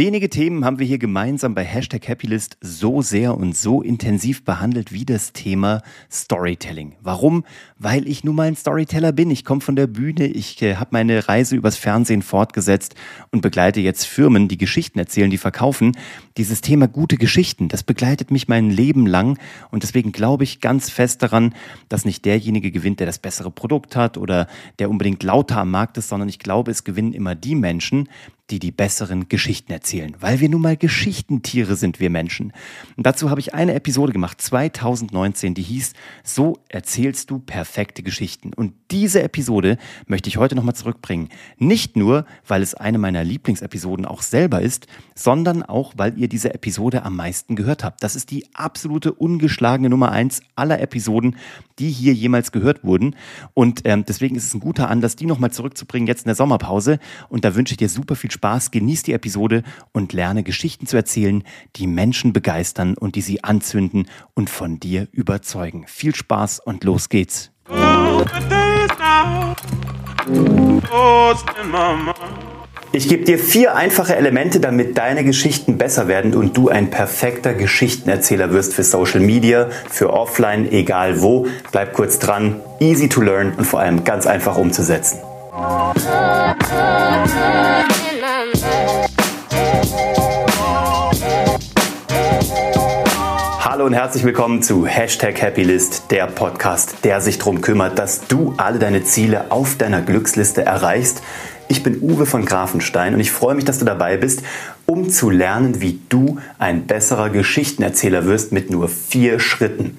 Wenige Themen haben wir hier gemeinsam bei Hashtag Happylist so sehr und so intensiv behandelt wie das Thema Storytelling. Warum? Weil ich nun mal ein Storyteller bin. Ich komme von der Bühne, ich äh, habe meine Reise übers Fernsehen fortgesetzt und begleite jetzt Firmen, die Geschichten erzählen, die verkaufen. Dieses Thema gute Geschichten, das begleitet mich mein Leben lang und deswegen glaube ich ganz fest daran, dass nicht derjenige gewinnt, der das bessere Produkt hat oder der unbedingt lauter am Markt ist, sondern ich glaube, es gewinnen immer die Menschen, die die besseren Geschichten erzählen, weil wir nun mal Geschichtentiere sind, wir Menschen. Und dazu habe ich eine Episode gemacht, 2019, die hieß So erzählst du perfekte Geschichten. Und diese Episode möchte ich heute nochmal zurückbringen. Nicht nur, weil es eine meiner Lieblingsepisoden auch selber ist, sondern auch, weil ihr diese Episode am meisten gehört habt. Das ist die absolute ungeschlagene Nummer eins aller Episoden, die hier jemals gehört wurden. Und ähm, deswegen ist es ein guter Anlass, die nochmal zurückzubringen, jetzt in der Sommerpause. Und da wünsche ich dir super viel Spaß Spaß, genieß die Episode und lerne Geschichten zu erzählen, die Menschen begeistern und die sie anzünden und von dir überzeugen. Viel Spaß und los geht's. Ich gebe dir vier einfache Elemente, damit deine Geschichten besser werden und du ein perfekter Geschichtenerzähler wirst für Social Media, für Offline, egal wo. Bleib kurz dran, easy to learn und vor allem ganz einfach umzusetzen. Hallo und herzlich willkommen zu Hashtag Happylist, der Podcast, der sich darum kümmert, dass du alle deine Ziele auf deiner Glücksliste erreichst. Ich bin Uwe von Grafenstein und ich freue mich, dass du dabei bist, um zu lernen, wie du ein besserer Geschichtenerzähler wirst mit nur vier Schritten.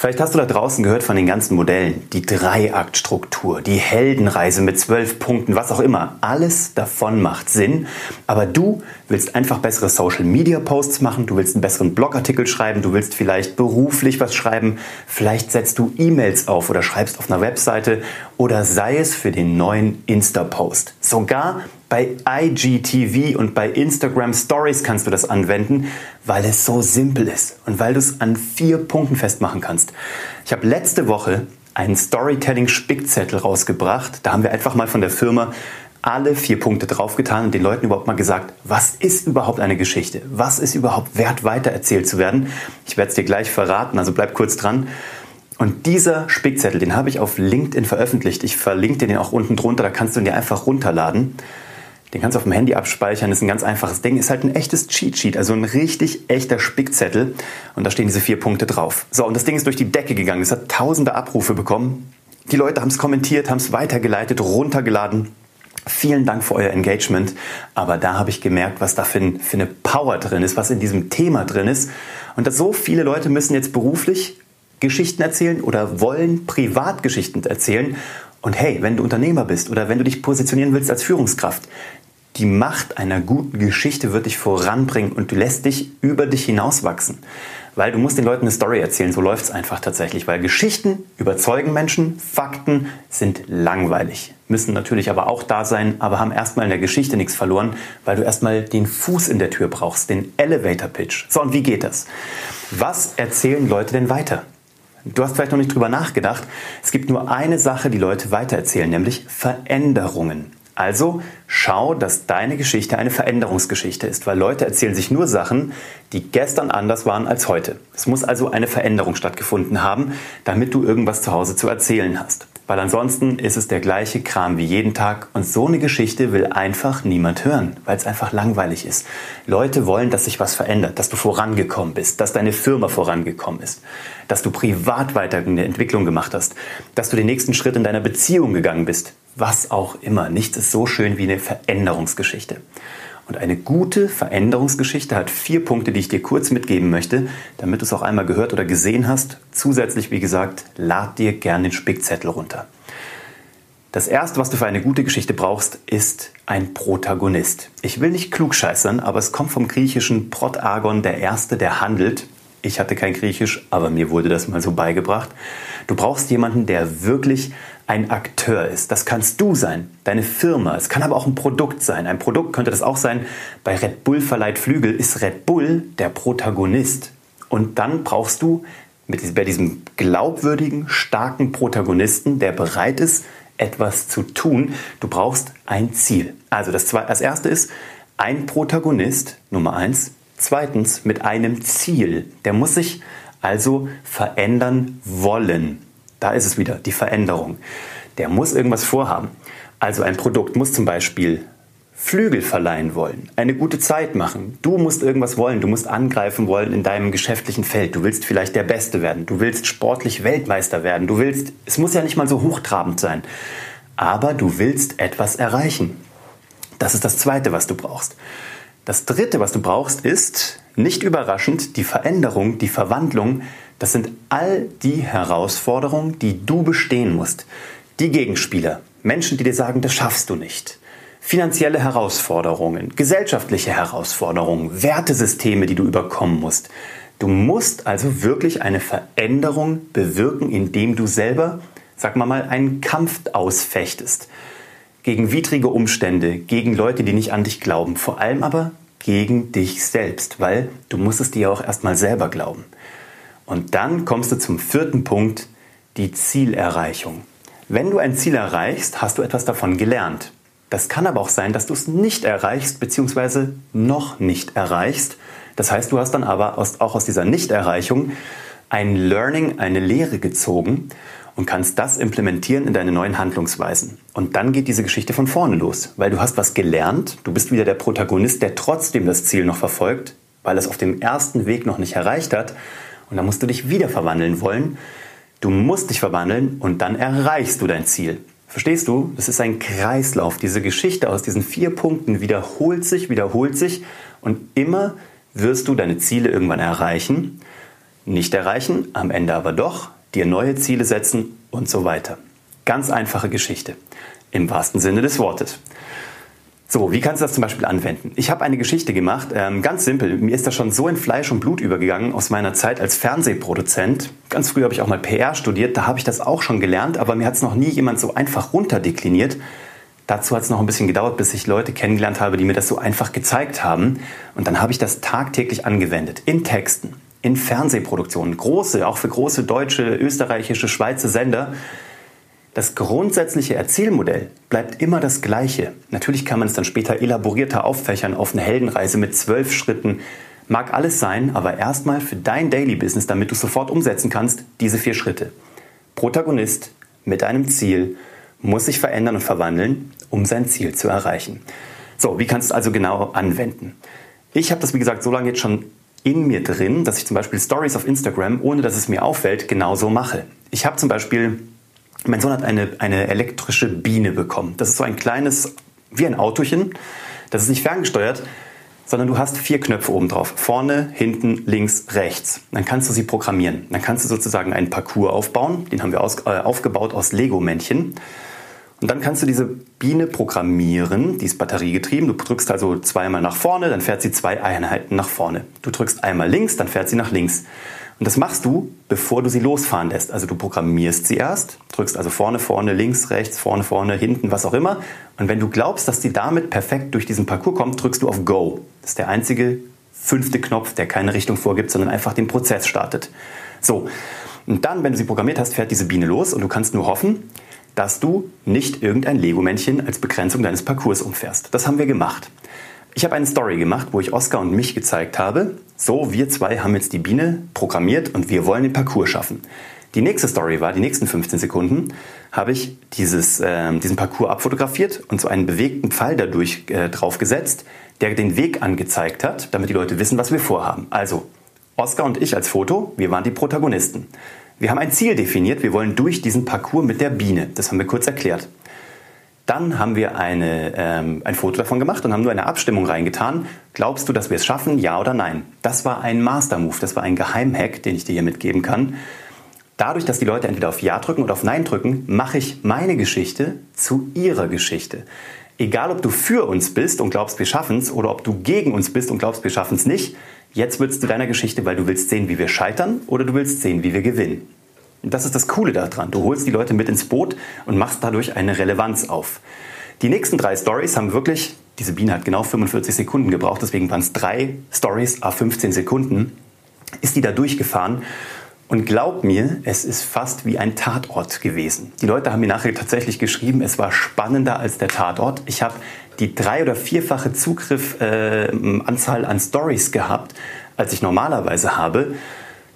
Vielleicht hast du da draußen gehört von den ganzen Modellen. Die Dreiaktstruktur, die Heldenreise mit zwölf Punkten, was auch immer. Alles davon macht Sinn. Aber du willst einfach bessere Social Media Posts machen, du willst einen besseren Blogartikel schreiben, du willst vielleicht beruflich was schreiben, vielleicht setzt du E-Mails auf oder schreibst auf einer Webseite oder sei es für den neuen Insta-Post. Sogar bei IGTV und bei Instagram Stories kannst du das anwenden, weil es so simpel ist und weil du es an vier Punkten festmachen kannst. Ich habe letzte Woche einen Storytelling-Spickzettel rausgebracht. Da haben wir einfach mal von der Firma alle vier Punkte draufgetan und den Leuten überhaupt mal gesagt, was ist überhaupt eine Geschichte? Was ist überhaupt wert, weitererzählt zu werden? Ich werde es dir gleich verraten, also bleib kurz dran. Und dieser Spickzettel, den habe ich auf LinkedIn veröffentlicht. Ich verlinke dir den auch unten drunter, da kannst du ihn dir einfach runterladen. Den kannst du auf dem Handy abspeichern, ist ein ganz einfaches Ding. Ist halt ein echtes Cheat Sheet, also ein richtig echter Spickzettel. Und da stehen diese vier Punkte drauf. So, und das Ding ist durch die Decke gegangen. Es hat tausende Abrufe bekommen. Die Leute haben es kommentiert, haben es weitergeleitet, runtergeladen. Vielen Dank für euer Engagement. Aber da habe ich gemerkt, was da für, für eine Power drin ist, was in diesem Thema drin ist. Und dass so viele Leute müssen jetzt beruflich Geschichten erzählen oder wollen Privatgeschichten erzählen. Und hey, wenn du Unternehmer bist oder wenn du dich positionieren willst als Führungskraft, die Macht einer guten Geschichte wird dich voranbringen und du lässt dich über dich hinauswachsen. Weil du musst den Leuten eine Story erzählen, so läuft es einfach tatsächlich. Weil Geschichten überzeugen Menschen, Fakten sind langweilig. Müssen natürlich aber auch da sein, aber haben erstmal in der Geschichte nichts verloren, weil du erstmal den Fuß in der Tür brauchst, den Elevator Pitch. So, und wie geht das? Was erzählen Leute denn weiter? Du hast vielleicht noch nicht drüber nachgedacht. Es gibt nur eine Sache, die Leute weitererzählen, nämlich Veränderungen. Also schau, dass deine Geschichte eine Veränderungsgeschichte ist, weil Leute erzählen sich nur Sachen, die gestern anders waren als heute. Es muss also eine Veränderung stattgefunden haben, damit du irgendwas zu Hause zu erzählen hast. Weil ansonsten ist es der gleiche Kram wie jeden Tag und so eine Geschichte will einfach niemand hören, weil es einfach langweilig ist. Leute wollen, dass sich was verändert, dass du vorangekommen bist, dass deine Firma vorangekommen ist, dass du privat weiter eine Entwicklung gemacht hast, dass du den nächsten Schritt in deiner Beziehung gegangen bist, was auch immer. Nichts ist so schön wie eine Veränderungsgeschichte. Und eine gute Veränderungsgeschichte hat vier Punkte, die ich dir kurz mitgeben möchte, damit du es auch einmal gehört oder gesehen hast. Zusätzlich, wie gesagt, lad dir gerne den Spickzettel runter. Das erste, was du für eine gute Geschichte brauchst, ist ein Protagonist. Ich will nicht klugscheißern, aber es kommt vom griechischen Protagon, der Erste, der handelt. Ich hatte kein Griechisch, aber mir wurde das mal so beigebracht. Du brauchst jemanden, der wirklich ein Akteur ist. Das kannst du sein, deine Firma. Es kann aber auch ein Produkt sein. Ein Produkt könnte das auch sein. Bei Red Bull verleiht Flügel ist Red Bull der Protagonist. Und dann brauchst du mit, bei diesem glaubwürdigen, starken Protagonisten, der bereit ist, etwas zu tun, du brauchst ein Ziel. Also das, das erste ist, ein Protagonist, Nummer eins. Zweitens mit einem Ziel. Der muss sich also verändern wollen. Da ist es wieder, die Veränderung. Der muss irgendwas vorhaben. Also ein Produkt muss zum Beispiel Flügel verleihen wollen, eine gute Zeit machen. Du musst irgendwas wollen, du musst angreifen wollen in deinem geschäftlichen Feld. Du willst vielleicht der Beste werden, du willst sportlich Weltmeister werden, du willst, es muss ja nicht mal so hochtrabend sein, aber du willst etwas erreichen. Das ist das Zweite, was du brauchst. Das Dritte, was du brauchst, ist, nicht überraschend, die Veränderung, die Verwandlung. Das sind all die Herausforderungen, die du bestehen musst. Die Gegenspieler, Menschen, die dir sagen, das schaffst du nicht finanzielle Herausforderungen, gesellschaftliche Herausforderungen, Wertesysteme, die du überkommen musst. Du musst also wirklich eine Veränderung bewirken, indem du selber, sag mal mal, einen Kampf ausfechtest. Gegen widrige Umstände, gegen Leute, die nicht an dich glauben, vor allem aber gegen dich selbst, weil du musst es dir auch erstmal selber glauben. Und dann kommst du zum vierten Punkt, die Zielerreichung. Wenn du ein Ziel erreichst, hast du etwas davon gelernt. Das kann aber auch sein, dass du es nicht erreichst bzw. noch nicht erreichst. Das heißt, du hast dann aber auch aus dieser Nichterreichung ein Learning, eine Lehre gezogen und kannst das implementieren in deine neuen Handlungsweisen. Und dann geht diese Geschichte von vorne los, weil du hast was gelernt, du bist wieder der Protagonist, der trotzdem das Ziel noch verfolgt, weil es auf dem ersten Weg noch nicht erreicht hat. Und dann musst du dich wieder verwandeln wollen. Du musst dich verwandeln und dann erreichst du dein Ziel. Verstehst du? Das ist ein Kreislauf. Diese Geschichte aus diesen vier Punkten wiederholt sich, wiederholt sich und immer wirst du deine Ziele irgendwann erreichen, nicht erreichen, am Ende aber doch, dir neue Ziele setzen und so weiter. Ganz einfache Geschichte. Im wahrsten Sinne des Wortes. So, wie kannst du das zum Beispiel anwenden? Ich habe eine Geschichte gemacht, ähm, ganz simpel. Mir ist das schon so in Fleisch und Blut übergegangen aus meiner Zeit als Fernsehproduzent. Ganz früh habe ich auch mal PR studiert, da habe ich das auch schon gelernt, aber mir hat es noch nie jemand so einfach runterdekliniert. Dazu hat es noch ein bisschen gedauert, bis ich Leute kennengelernt habe, die mir das so einfach gezeigt haben. Und dann habe ich das tagtäglich angewendet. In Texten, in Fernsehproduktionen, große, auch für große deutsche, österreichische, Schweizer Sender. Das grundsätzliche Erzielmodell bleibt immer das gleiche. Natürlich kann man es dann später elaborierter auffächern auf eine Heldenreise mit zwölf Schritten. Mag alles sein, aber erstmal für dein Daily Business, damit du sofort umsetzen kannst, diese vier Schritte. Protagonist mit einem Ziel muss sich verändern und verwandeln, um sein Ziel zu erreichen. So, wie kannst du es also genau anwenden? Ich habe das, wie gesagt, so lange jetzt schon in mir drin, dass ich zum Beispiel Stories auf Instagram, ohne dass es mir auffällt, genauso mache. Ich habe zum Beispiel mein Sohn hat eine, eine elektrische Biene bekommen. Das ist so ein kleines, wie ein Autochen. Das ist nicht ferngesteuert, sondern du hast vier Knöpfe oben drauf. Vorne, hinten, links, rechts. Dann kannst du sie programmieren. Dann kannst du sozusagen einen Parcours aufbauen. Den haben wir aus, äh, aufgebaut aus Lego-Männchen. Und dann kannst du diese Biene programmieren, die ist batteriegetrieben. Du drückst also zweimal nach vorne, dann fährt sie zwei Einheiten nach vorne. Du drückst einmal links, dann fährt sie nach links. Und das machst du, bevor du sie losfahren lässt. Also du programmierst sie erst, drückst also vorne, vorne, links, rechts, vorne, vorne, hinten, was auch immer. Und wenn du glaubst, dass sie damit perfekt durch diesen Parcours kommt, drückst du auf Go. Das ist der einzige fünfte Knopf, der keine Richtung vorgibt, sondern einfach den Prozess startet. So. Und dann, wenn du sie programmiert hast, fährt diese Biene los und du kannst nur hoffen, dass du nicht irgendein Lego-Männchen als Begrenzung deines Parcours umfährst. Das haben wir gemacht. Ich habe eine Story gemacht, wo ich Oscar und mich gezeigt habe. So, wir zwei haben jetzt die Biene programmiert und wir wollen den Parcours schaffen. Die nächste Story war, die nächsten 15 Sekunden, habe ich dieses, äh, diesen Parcours abfotografiert und so einen bewegten Pfeil dadurch äh, draufgesetzt, der den Weg angezeigt hat, damit die Leute wissen, was wir vorhaben. Also, Oscar und ich als Foto, wir waren die Protagonisten. Wir haben ein Ziel definiert, wir wollen durch diesen Parcours mit der Biene. Das haben wir kurz erklärt. Dann haben wir eine, ähm, ein Foto davon gemacht und haben nur eine Abstimmung reingetan. Glaubst du, dass wir es schaffen, ja oder nein? Das war ein Master-Move, das war ein Geheimhack, den ich dir hier mitgeben kann. Dadurch, dass die Leute entweder auf Ja drücken oder auf Nein drücken, mache ich meine Geschichte zu ihrer Geschichte. Egal, ob du für uns bist und glaubst, wir schaffen es, oder ob du gegen uns bist und glaubst, wir schaffen es nicht, jetzt es zu deiner Geschichte, weil du willst sehen, wie wir scheitern oder du willst sehen, wie wir gewinnen. Das ist das Coole daran. Du holst die Leute mit ins Boot und machst dadurch eine Relevanz auf. Die nächsten drei Stories haben wirklich, diese Biene hat genau 45 Sekunden gebraucht, deswegen waren es drei Stories a 15 Sekunden, ist die da durchgefahren. Und glaub mir, es ist fast wie ein Tatort gewesen. Die Leute haben mir nachher tatsächlich geschrieben, es war spannender als der Tatort. Ich habe die drei- oder vierfache Zugriffanzahl äh, an Stories gehabt, als ich normalerweise habe.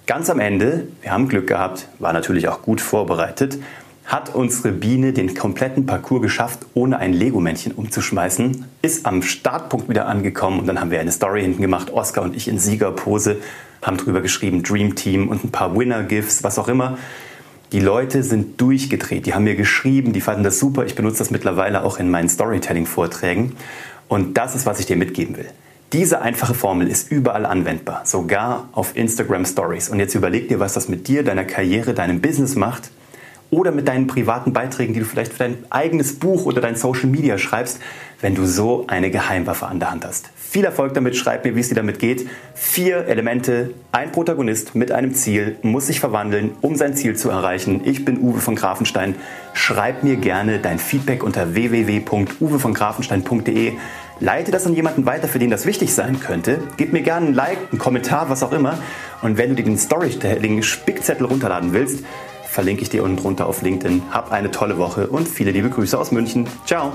Ganz am Ende, wir haben Glück gehabt, war natürlich auch gut vorbereitet, hat unsere Biene den kompletten Parcours geschafft, ohne ein Lego-Männchen umzuschmeißen, ist am Startpunkt wieder angekommen und dann haben wir eine Story hinten gemacht, Oscar und ich in Siegerpose, haben drüber geschrieben Dream Team und ein paar Winner-Gifts, was auch immer. Die Leute sind durchgedreht, die haben mir geschrieben, die fanden das super. Ich benutze das mittlerweile auch in meinen Storytelling-Vorträgen. Und das ist, was ich dir mitgeben will. Diese einfache Formel ist überall anwendbar, sogar auf Instagram Stories. Und jetzt überleg dir, was das mit dir, deiner Karriere, deinem Business macht oder mit deinen privaten Beiträgen, die du vielleicht für dein eigenes Buch oder dein Social Media schreibst, wenn du so eine Geheimwaffe an der Hand hast. Viel Erfolg damit, schreib mir, wie es dir damit geht. Vier Elemente, ein Protagonist mit einem Ziel muss sich verwandeln, um sein Ziel zu erreichen. Ich bin Uwe von Grafenstein. Schreib mir gerne dein Feedback unter www.uwevongrafenstein.de. Leite das an jemanden weiter, für den das wichtig sein könnte. Gib mir gerne ein Like, einen Kommentar, was auch immer. Und wenn du dir den Storytelling-Spickzettel runterladen willst, verlinke ich dir unten drunter auf LinkedIn. Hab eine tolle Woche und viele liebe Grüße aus München. Ciao!